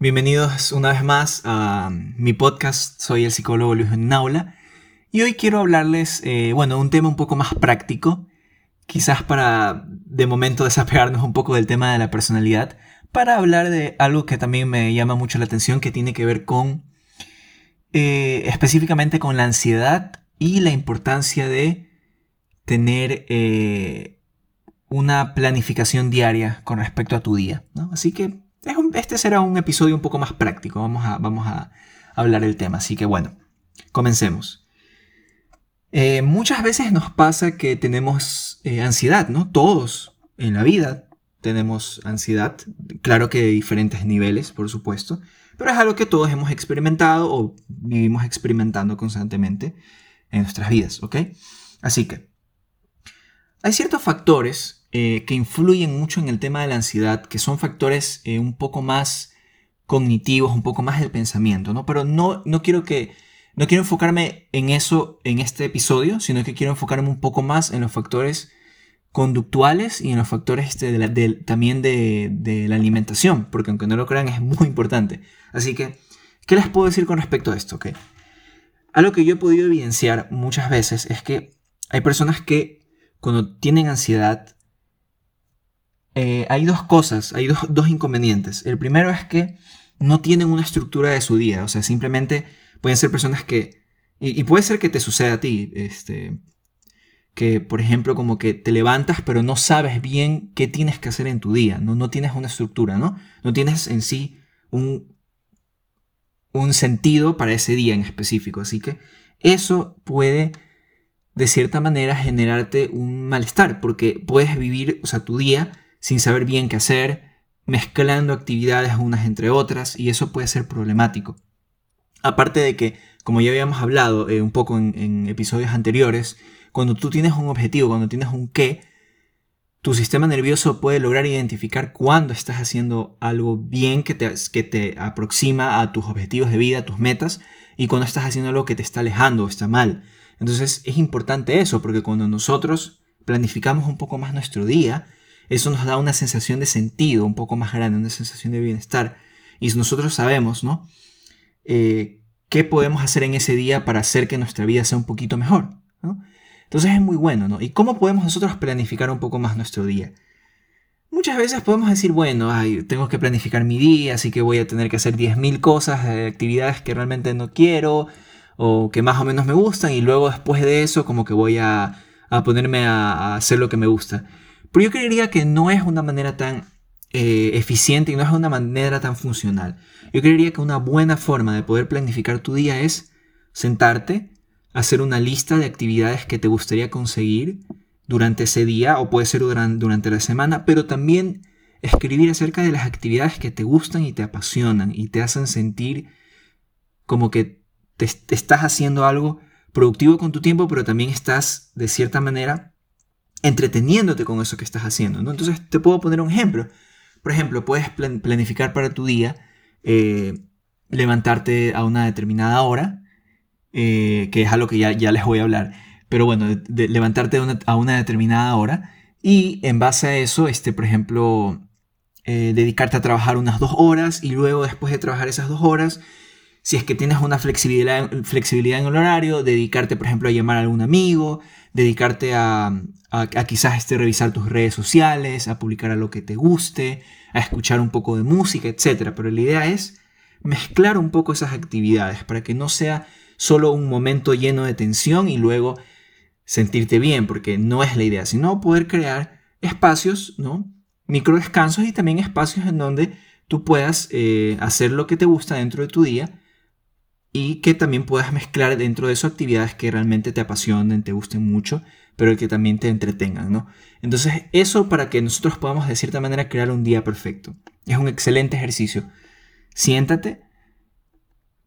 Bienvenidos una vez más a mi podcast. Soy el psicólogo Luis Naula y hoy quiero hablarles, eh, bueno, un tema un poco más práctico, quizás para de momento desapegarnos un poco del tema de la personalidad, para hablar de algo que también me llama mucho la atención, que tiene que ver con eh, específicamente con la ansiedad y la importancia de tener eh, una planificación diaria con respecto a tu día. Así que este será un episodio un poco más práctico. Vamos a, vamos a hablar del tema. Así que bueno, comencemos. Eh, muchas veces nos pasa que tenemos eh, ansiedad, ¿no? Todos en la vida tenemos ansiedad. Claro que de diferentes niveles, por supuesto. Pero es algo que todos hemos experimentado o vivimos experimentando constantemente en nuestras vidas, ¿ok? Así que hay ciertos factores eh, que influyen mucho en el tema de la ansiedad, que son factores eh, un poco más cognitivos, un poco más del pensamiento, ¿no? Pero no, no quiero que... No quiero enfocarme en eso en este episodio, sino que quiero enfocarme un poco más en los factores conductuales y en los factores este, también de, de, la alimentación, porque aunque no lo crean es muy importante. Así que, ¿qué les puedo decir con respecto a esto? Okay. Algo que yo he podido evidenciar muchas veces es que hay personas que cuando tienen ansiedad eh, hay dos cosas, hay dos, inconvenientes. El primero es que no tienen una estructura de su día, o sea, simplemente pueden ser personas que, y, puede ser que te suceda a ti, este, que por ejemplo como que te levantas pero no sabes bien qué tienes que hacer en tu día, no, no tienes una estructura, ¿no? No tienes en sí un, un sentido para ese día en específico, así que eso puede de cierta manera generarte un malestar, porque puedes vivir, o sea, tu día sin saber bien qué hacer, mezclando actividades unas entre otras, y eso puede ser problemático. Aparte de que, como ya habíamos hablado eh, un poco en, episodios anteriores, cuando tú tienes un objetivo, cuando tienes un qué, tu sistema nervioso puede lograr identificar cuándo estás haciendo algo bien que te, que te aproxima a tus objetivos de vida, tus metas, y cuando estás haciendo algo que te está alejando o está mal. Entonces es importante eso, porque cuando nosotros planificamos un poco más nuestro día, eso nos da una sensación de sentido un poco más grande, una sensación de bienestar. Y nosotros sabemos, ¿no? Eh, ¿Qué podemos hacer en ese día para hacer que nuestra vida sea un poquito mejor? Entonces es muy bueno, ¿no? ¿Y cómo podemos nosotros planificar un poco más nuestro día? Muchas veces podemos decir, bueno, ay, tengo que planificar mi día, así que voy a tener que hacer 10.000 cosas, eh, actividades que realmente no quiero o que más o menos me gustan y luego después de eso como que voy a, ponerme a hacer lo que me gusta. Pero yo creería que no es una manera tan eh, eficiente y no es una manera tan funcional. Yo creería que una buena forma de poder planificar tu día es sentarte, hacer una lista de actividades que te gustaría conseguir durante ese día o puede ser durante, durante la semana, pero también escribir acerca de las actividades que te gustan y te apasionan y te hacen sentir como que te estás haciendo algo productivo con tu tiempo, pero también estás de cierta manera entreteniéndote con eso que estás haciendo. ¿no? Entonces te puedo poner un ejemplo. Por ejemplo, puedes planificar para tu día eh, levantarte a una determinada hora, eh, que es algo que ya, ya, les voy a hablar. Pero bueno, levantarte a una, determinada hora y en base a eso, este, por ejemplo, eh, dedicarte a trabajar unas dos horas y luego después de trabajar esas dos horas, si es que tienes una flexibilidad, flexibilidad en el horario, dedicarte, por ejemplo, a llamar a algún amigo, dedicarte a, quizás este, revisar tus redes sociales, a publicar a lo que te guste, a escuchar un poco de música, etc. Pero la idea es mezclar un poco esas actividades para que no sea solo un momento lleno de tensión y luego sentirte bien, porque no es la idea, sino poder crear espacios, ¿no? Micro descansos y también espacios en donde tú puedas eh, hacer lo que te gusta dentro de tu día y que también puedas mezclar dentro de eso actividades que realmente te apasionen, te gusten mucho, pero que también te entretengan, ¿no? Entonces, eso para que nosotros podamos de cierta manera crear un día perfecto. Es un excelente ejercicio. Siéntate,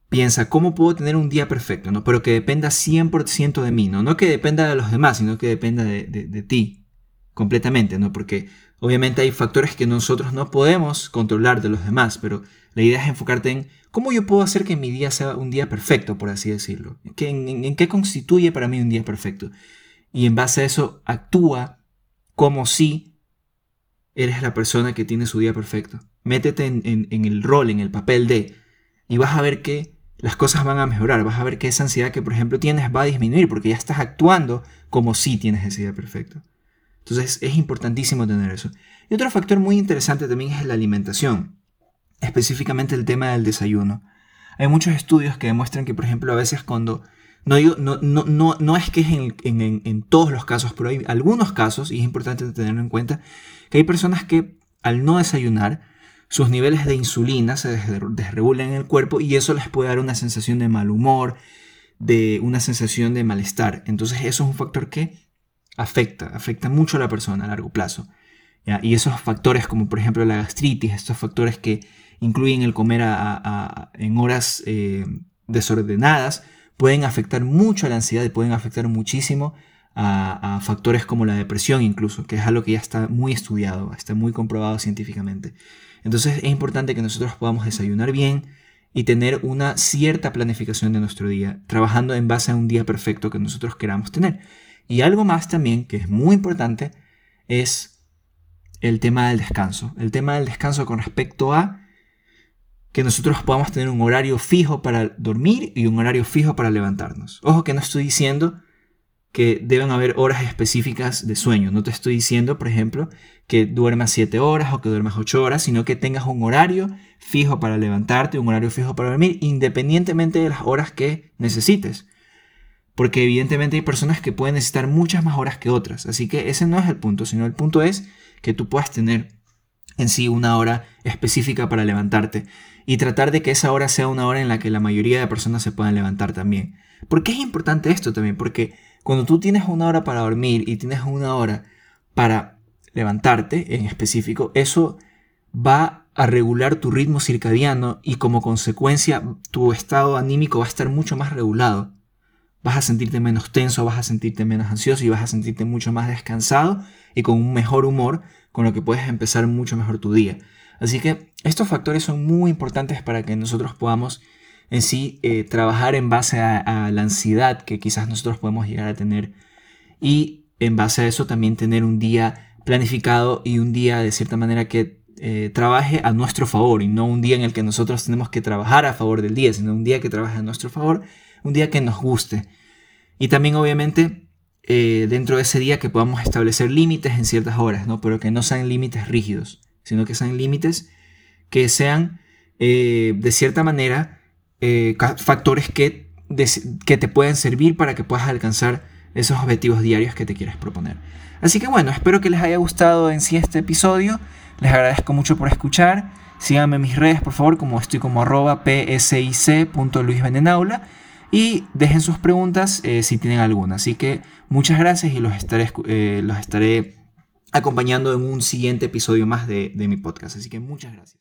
piensa, ¿cómo puedo tener un día perfecto? ¿no? Pero que dependa 100% de mí, ¿no? No que dependa de los demás, sino que dependa de, de ti completamente, ¿no? Porque obviamente hay factores que nosotros no podemos controlar de los demás, pero la idea es enfocarte en ¿Cómo yo puedo hacer que mi día sea un día perfecto, por así decirlo? ¿En, qué constituye para mí un día perfecto? Y en base a eso actúa como si eres la persona que tiene su día perfecto. Métete en, el rol, en el papel de, y vas a ver que las cosas van a mejorar, vas a ver que esa ansiedad que por ejemplo tienes va a disminuir porque ya estás actuando como si tienes ese día perfecto. Entonces es importantísimo tener eso. Y otro factor muy interesante también es la alimentación, específicamente el tema del desayuno. Hay muchos estudios que demuestran que, por ejemplo, a veces cuando... No, no, no, no, no es que es en, en, todos los casos, pero hay algunos casos, y es importante tenerlo en cuenta, que hay personas que al no desayunar, sus niveles de insulina se desregulan en el cuerpo y eso les puede dar una sensación de mal humor, de una sensación de malestar. Entonces eso es un factor que afecta, afecta mucho a la persona a largo plazo. Y esos factores como por ejemplo la gastritis, estos factores que incluyen el comer en horas eh, desordenadas, pueden afectar mucho a la ansiedad y pueden afectar muchísimo a, factores como la depresión incluso, que es algo que ya está muy estudiado, está muy comprobado científicamente. Entonces es importante que nosotros podamos desayunar bien y tener una cierta planificación de nuestro día, trabajando en base a un día perfecto que nosotros queramos tener. Y algo más también que es muy importante es el tema del descanso. El tema del descanso con respecto a que nosotros podamos tener un horario fijo para dormir y un horario fijo para levantarnos. Ojo que no estoy diciendo que deben haber horas específicas de sueño. No te estoy diciendo, por ejemplo, que duermas 7 horas o que duermas 8 horas, sino que tengas un horario fijo para levantarte, un horario fijo para dormir, independientemente de las horas que necesites. Porque evidentemente hay personas que pueden necesitar muchas más horas que otras. Así que ese no es el punto, sino el punto es que tú puedas tener en sí una hora específica para levantarte y tratar de que esa hora sea una hora en la que la mayoría de personas se puedan levantar también. ¿Por qué es importante esto también? Porque cuando tú tienes una hora para dormir y tienes una hora para levantarte en específico, eso va a regular tu ritmo circadiano y como consecuencia tu estado anímico va a estar mucho más regulado. Vas a sentirte menos tenso, vas a sentirte menos ansioso y vas a sentirte mucho más descansado y con un mejor humor con lo que puedes empezar mucho mejor tu día. Así que estos factores son muy importantes para que nosotros podamos en sí eh, trabajar en base a, la ansiedad que quizás nosotros podemos llegar a tener y en base a eso también tener un día planificado y un día de cierta manera que eh, trabaje a nuestro favor y no un día en el que nosotros tenemos que trabajar a favor del día, sino un día que trabaje a nuestro favor, un día que nos guste. Y también obviamente eh, dentro de ese día que podamos establecer límites en ciertas horas, ¿no? pero que no sean límites rígidos, sino que sean límites que sean de cierta manera eh, factores que, que te pueden servir para que puedas alcanzar esos objetivos diarios que te quieres proponer. Así que bueno, espero que les haya gustado en sí este episodio. Les agradezco mucho por escuchar. Síganme en mis redes, por favor, como estoy como arroba psic.luisbenenaula. Y dejen sus preguntas eh, si tienen alguna. Así que muchas gracias y los estaré, eh, los estaré acompañando en un siguiente episodio más de mi podcast. Así que muchas gracias.